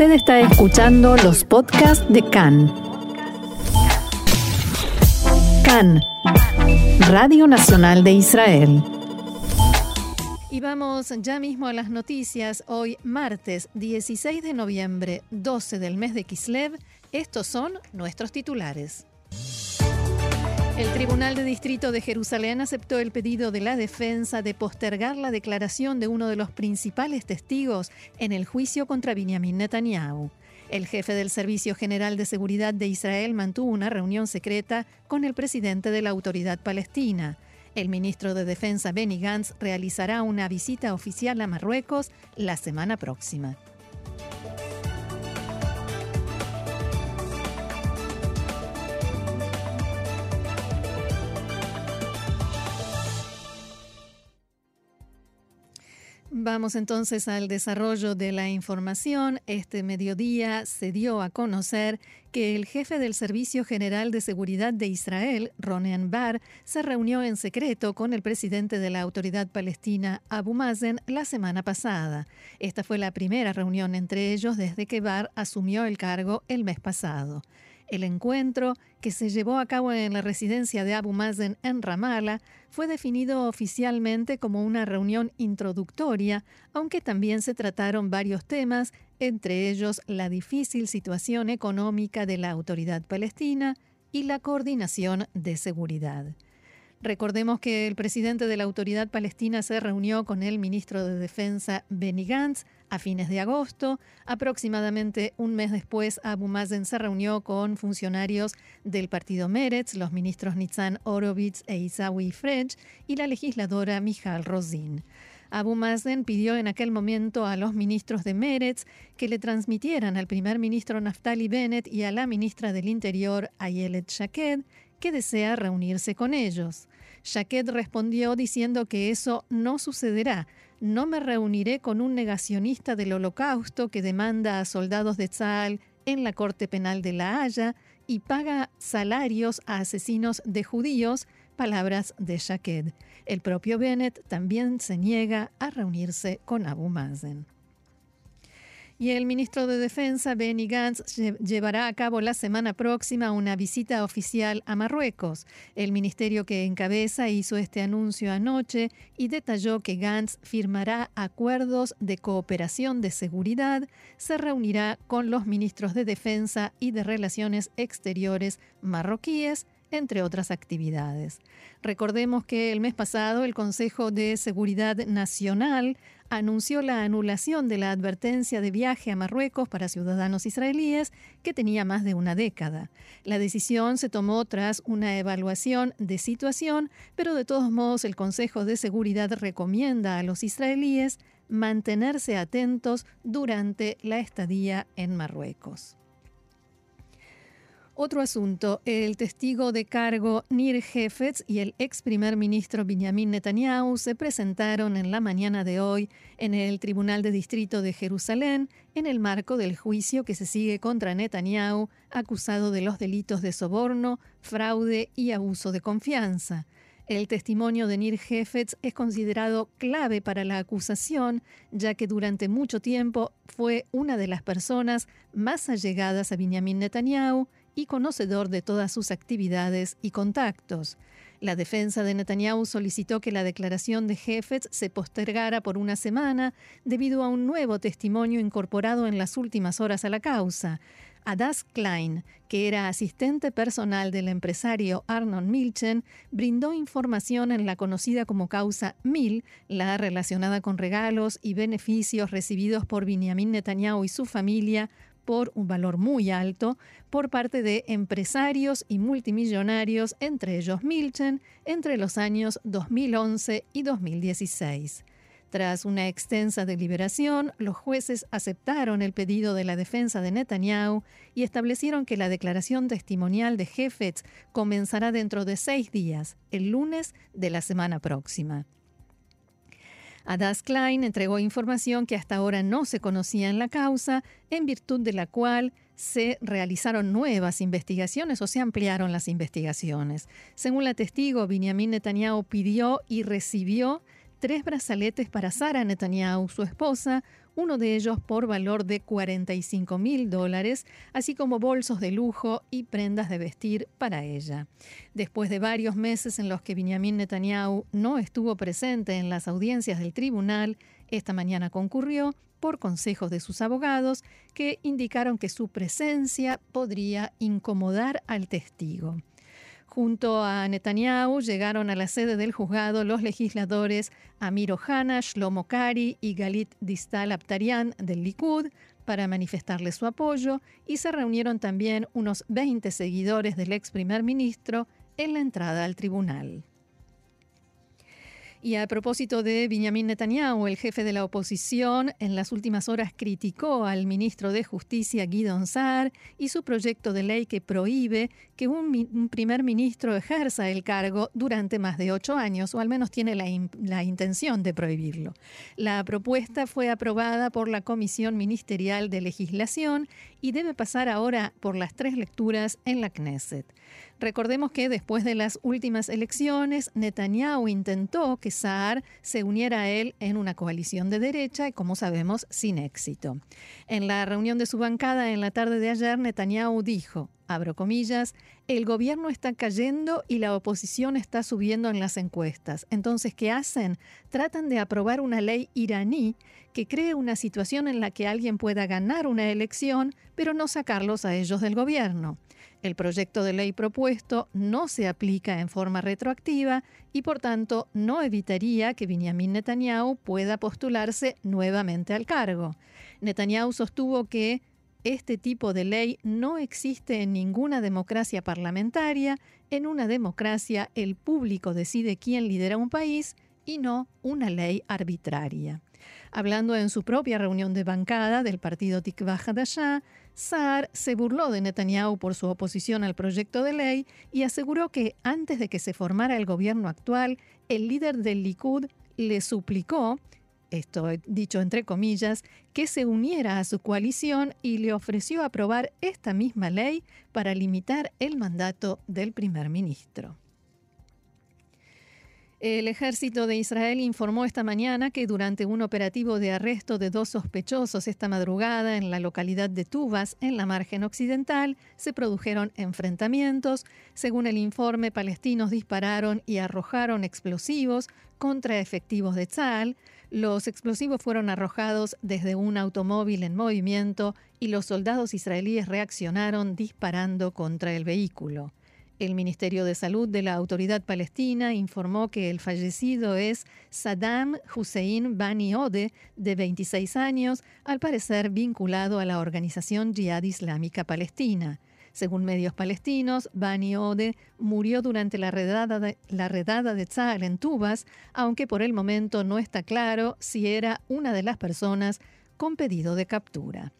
Usted está escuchando los podcasts de CAN. CAN, Radio Nacional de Israel. Y vamos ya mismo a las noticias. Hoy, martes 16 de noviembre, 12 del mes de Kislev. Estos son nuestros titulares. El Tribunal de Distrito de Jerusalén aceptó el pedido de la defensa de postergar la declaración de uno de los principales testigos en el juicio contra Benjamin Netanyahu. El jefe del Servicio General de Seguridad de Israel mantuvo una reunión secreta con el presidente de la Autoridad Palestina. El ministro de Defensa Benny Gantz realizará una visita oficial a Marruecos la semana próxima. Vamos entonces al desarrollo de la información. Este mediodía se dio a conocer que el jefe del Servicio General de Seguridad de Israel, Ronen Bar, se reunió en secreto con el presidente de la Autoridad Palestina, Abu Mazen, la semana pasada. Esta fue la primera reunión entre ellos desde que Bar asumió el cargo el mes pasado. El encuentro, que se llevó a cabo en la residencia de Abu Mazen en Ramallah, fue definido oficialmente como una reunión introductoria, aunque también se trataron varios temas, entre ellos la difícil situación económica de la autoridad palestina y la coordinación de seguridad. Recordemos que el presidente de la autoridad palestina se reunió con el ministro de Defensa Benny Gantz a fines de agosto. Aproximadamente un mes después, Abu Mazen se reunió con funcionarios del partido Meretz, los ministros Nitzan Orovitz e Isawi Frej y la legisladora Mijal Rosin. Abu Mazen pidió en aquel momento a los ministros de Meretz que le transmitieran al primer ministro Naftali Bennett y a la ministra del Interior Ayelet Shaked que desea reunirse con ellos. Jaquet respondió diciendo que eso no sucederá. No me reuniré con un negacionista del holocausto que demanda a soldados de Tzal en la Corte Penal de La Haya y paga salarios a asesinos de judíos, palabras de Jaquet. El propio Bennett también se niega a reunirse con Abu Mazen. Y el ministro de Defensa, Benny Gantz, llevará a cabo la semana próxima una visita oficial a Marruecos. El ministerio que encabeza hizo este anuncio anoche y detalló que Gantz firmará acuerdos de cooperación de seguridad, se reunirá con los ministros de Defensa y de Relaciones Exteriores marroquíes, entre otras actividades. Recordemos que el mes pasado el Consejo de Seguridad Nacional anunció la anulación de la advertencia de viaje a Marruecos para ciudadanos israelíes que tenía más de una década. La decisión se tomó tras una evaluación de situación, pero de todos modos el Consejo de Seguridad recomienda a los israelíes mantenerse atentos durante la estadía en Marruecos. Otro asunto, el testigo de cargo Nir Hefetz y el ex primer ministro Benjamin Netanyahu se presentaron en la mañana de hoy en el Tribunal de Distrito de Jerusalén en el marco del juicio que se sigue contra Netanyahu, acusado de los delitos de soborno, fraude y abuso de confianza. El testimonio de Nir Hefetz es considerado clave para la acusación, ya que durante mucho tiempo fue una de las personas más allegadas a Benjamin Netanyahu y conocedor de todas sus actividades y contactos. La defensa de Netanyahu solicitó que la declaración de Jefetz se postergara por una semana debido a un nuevo testimonio incorporado en las últimas horas a la causa. Adas Klein, que era asistente personal del empresario Arnon Milchen, brindó información en la conocida como causa Mil, la relacionada con regalos y beneficios recibidos por Benjamin Netanyahu y su familia por un valor muy alto por parte de empresarios y multimillonarios, entre ellos Milchen, entre los años 2011 y 2016. Tras una extensa deliberación, los jueces aceptaron el pedido de la defensa de Netanyahu y establecieron que la declaración testimonial de Jefetz comenzará dentro de seis días, el lunes de la semana próxima. Adas Klein entregó información que hasta ahora no se conocía en la causa, en virtud de la cual se realizaron nuevas investigaciones o se ampliaron las investigaciones. Según la testigo, Benjamin Netanyahu pidió y recibió tres brazaletes para Sara Netanyahu, su esposa, uno de ellos por valor de 45 mil dólares, así como bolsos de lujo y prendas de vestir para ella. Después de varios meses en los que Benjamin Netanyahu no estuvo presente en las audiencias del tribunal, esta mañana concurrió por consejos de sus abogados que indicaron que su presencia podría incomodar al testigo. Junto a Netanyahu llegaron a la sede del juzgado los legisladores Amir Ohana, Shlomo Kari y Galit Distal Abtarian del Likud para manifestarle su apoyo y se reunieron también unos 20 seguidores del ex primer ministro en la entrada al tribunal. Y a propósito de Benjamin Netanyahu, el jefe de la oposición, en las últimas horas criticó al ministro de Justicia Guidon Saar y su proyecto de ley que prohíbe que un, primer ministro ejerza el cargo durante más de ocho años, o al menos tiene la, la intención de prohibirlo. La propuesta fue aprobada por la Comisión Ministerial de Legislación y debe pasar ahora por las tres lecturas en la Knesset. Recordemos que después de las últimas elecciones, Netanyahu intentó que Saar se uniera a él en una coalición de derecha y, como sabemos, sin éxito. En la reunión de su bancada en la tarde de ayer, Netanyahu dijo, abro comillas, el gobierno está cayendo y la oposición está subiendo en las encuestas. Entonces, ¿qué hacen? Tratan de aprobar una ley iraní que cree una situación en la que alguien pueda ganar una elección, pero no sacarlos a ellos del gobierno. El proyecto de ley propuesto no se aplica en forma retroactiva y por tanto no evitaría que Benjamin Netanyahu pueda postularse nuevamente al cargo. Netanyahu sostuvo que este tipo de ley no existe en ninguna democracia parlamentaria. En una democracia el público decide quién lidera un país y no una ley arbitraria. Hablando en su propia reunión de bancada del partido Tikva Hadashah, Saar se burló de Netanyahu por su oposición al proyecto de ley y aseguró que antes de que se formara el gobierno actual, el líder del Likud le suplicó, esto dicho entre comillas, que se uniera a su coalición y le ofreció aprobar esta misma ley para limitar el mandato del primer ministro. El ejército de Israel informó esta mañana que durante un operativo de arresto de dos sospechosos esta madrugada en la localidad de Tubas, en la margen occidental, se produjeron enfrentamientos. Según el informe, palestinos dispararon y arrojaron explosivos contra efectivos de Tzal. Los explosivos fueron arrojados desde un automóvil en movimiento y los soldados israelíes reaccionaron disparando contra el vehículo. El Ministerio de Salud de la Autoridad Palestina informó que el fallecido es Saddam Hussein Bani Ode, de 26 años, al parecer vinculado a la organización Jihad Islámica Palestina. Según medios palestinos, Bani Ode murió durante la redada de, la redada de Tzal en Tubas, aunque por el momento no está claro si era una de las personas con pedido de captura.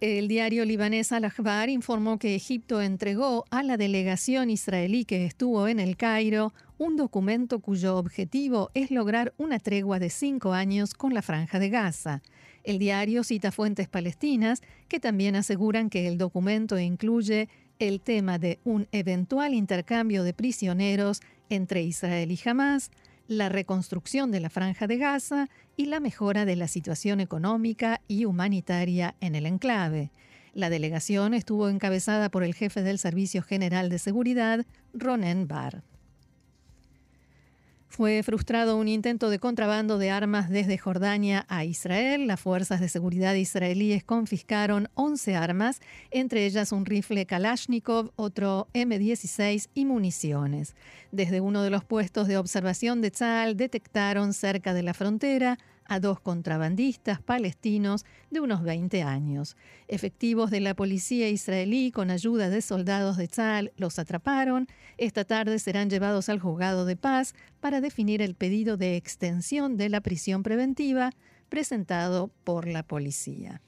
El diario libanés Al-Akhbar informó que Egipto entregó a la delegación israelí que estuvo en el Cairo un documento cuyo objetivo es lograr una tregua de cinco años con la franja de Gaza. El diario cita fuentes palestinas que también aseguran que el documento incluye el tema de un eventual intercambio de prisioneros entre Israel y Hamas, la reconstrucción de la franja de Gaza y la mejora de la situación económica y humanitaria en el enclave. La delegación estuvo encabezada por el jefe del Servicio General de Seguridad, Ronen Bar. Fue frustrado un intento de contrabando de armas desde Jordania a Israel. Las fuerzas de seguridad israelíes confiscaron 11 armas, entre ellas un rifle Kalashnikov, otro M16 y municiones. Desde uno de los puestos de observación de Tzal detectaron cerca de la frontera a dos contrabandistas palestinos de unos 20 años. Efectivos de la policía israelí con ayuda de soldados de Tzal los atraparon. Esta tarde serán llevados al juzgado de paz para definir el pedido de extensión de la prisión preventiva presentado por la policía.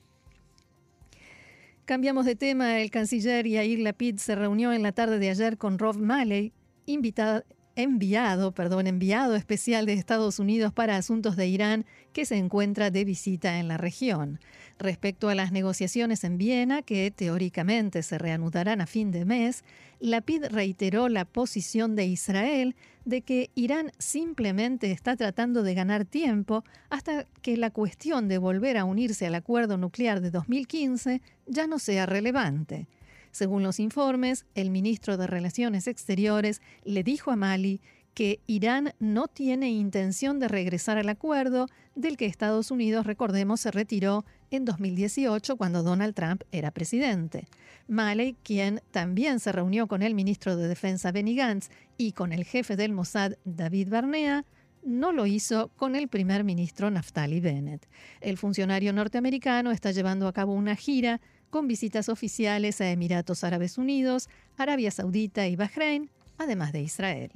Cambiamos de tema. El canciller Yair Lapid se reunió en la tarde de ayer con Rob Malley, invitado enviado, perdón, enviado especial de Estados Unidos para asuntos de Irán que se encuentra de visita en la región. Respecto a las negociaciones en Viena, que teóricamente se reanudarán a fin de mes, Lapid reiteró la posición de Israel de que Irán simplemente está tratando de ganar tiempo hasta que la cuestión de volver a unirse al acuerdo nuclear de 2015 ya no sea relevante. Según los informes, el ministro de Relaciones Exteriores le dijo a Mali que Irán no tiene intención de regresar al acuerdo del que Estados Unidos, recordemos, se retiró en 2018 cuando Donald Trump era presidente. Mali, quien también se reunió con el ministro de Defensa Benny Gantz y con el jefe del Mossad David Barnea, no lo hizo con el primer ministro Naftali Bennett. El funcionario norteamericano está llevando a cabo una gira con visitas oficiales a Emiratos Árabes Unidos, Arabia Saudita y Bahrein, además de Israel.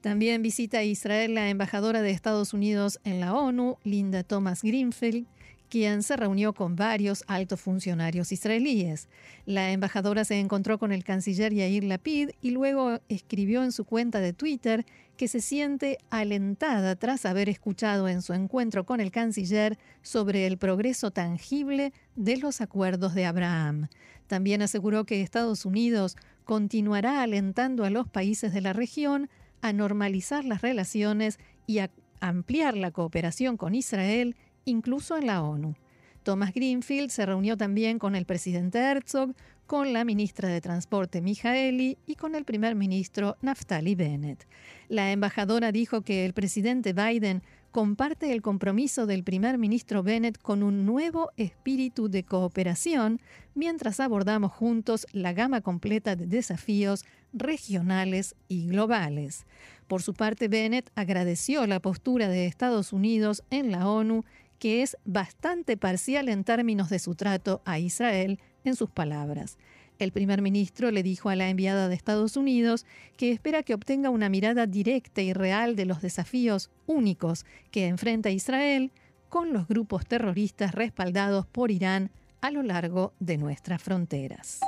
También visita a Israel la embajadora de Estados Unidos en la ONU, Linda Thomas Greenfield, quien se reunió con varios altos funcionarios israelíes. La embajadora se encontró con el canciller Yair Lapid y luego escribió en su cuenta de Twitter que se siente alentada tras haber escuchado en su encuentro con el canciller sobre el progreso tangible de los acuerdos de Abraham. También aseguró que Estados Unidos continuará alentando a los países de la región a normalizar las relaciones y a ampliar la cooperación con Israel incluso en la ONU. Thomas Greenfield se reunió también con el presidente Herzog, con la ministra de Transporte Mijaeli y con el primer ministro Naftali Bennett. La embajadora dijo que el presidente Biden comparte el compromiso del primer ministro Bennett con un nuevo espíritu de cooperación mientras abordamos juntos la gama completa de desafíos regionales y globales. Por su parte, Bennett agradeció la postura de Estados Unidos en la ONU que es bastante parcial en términos de su trato a Israel, en sus palabras. El primer ministro le dijo a la enviada de Estados Unidos que espera que obtenga una mirada directa y real de los desafíos únicos que enfrenta Israel con los grupos terroristas respaldados por Irán a lo largo de nuestras fronteras.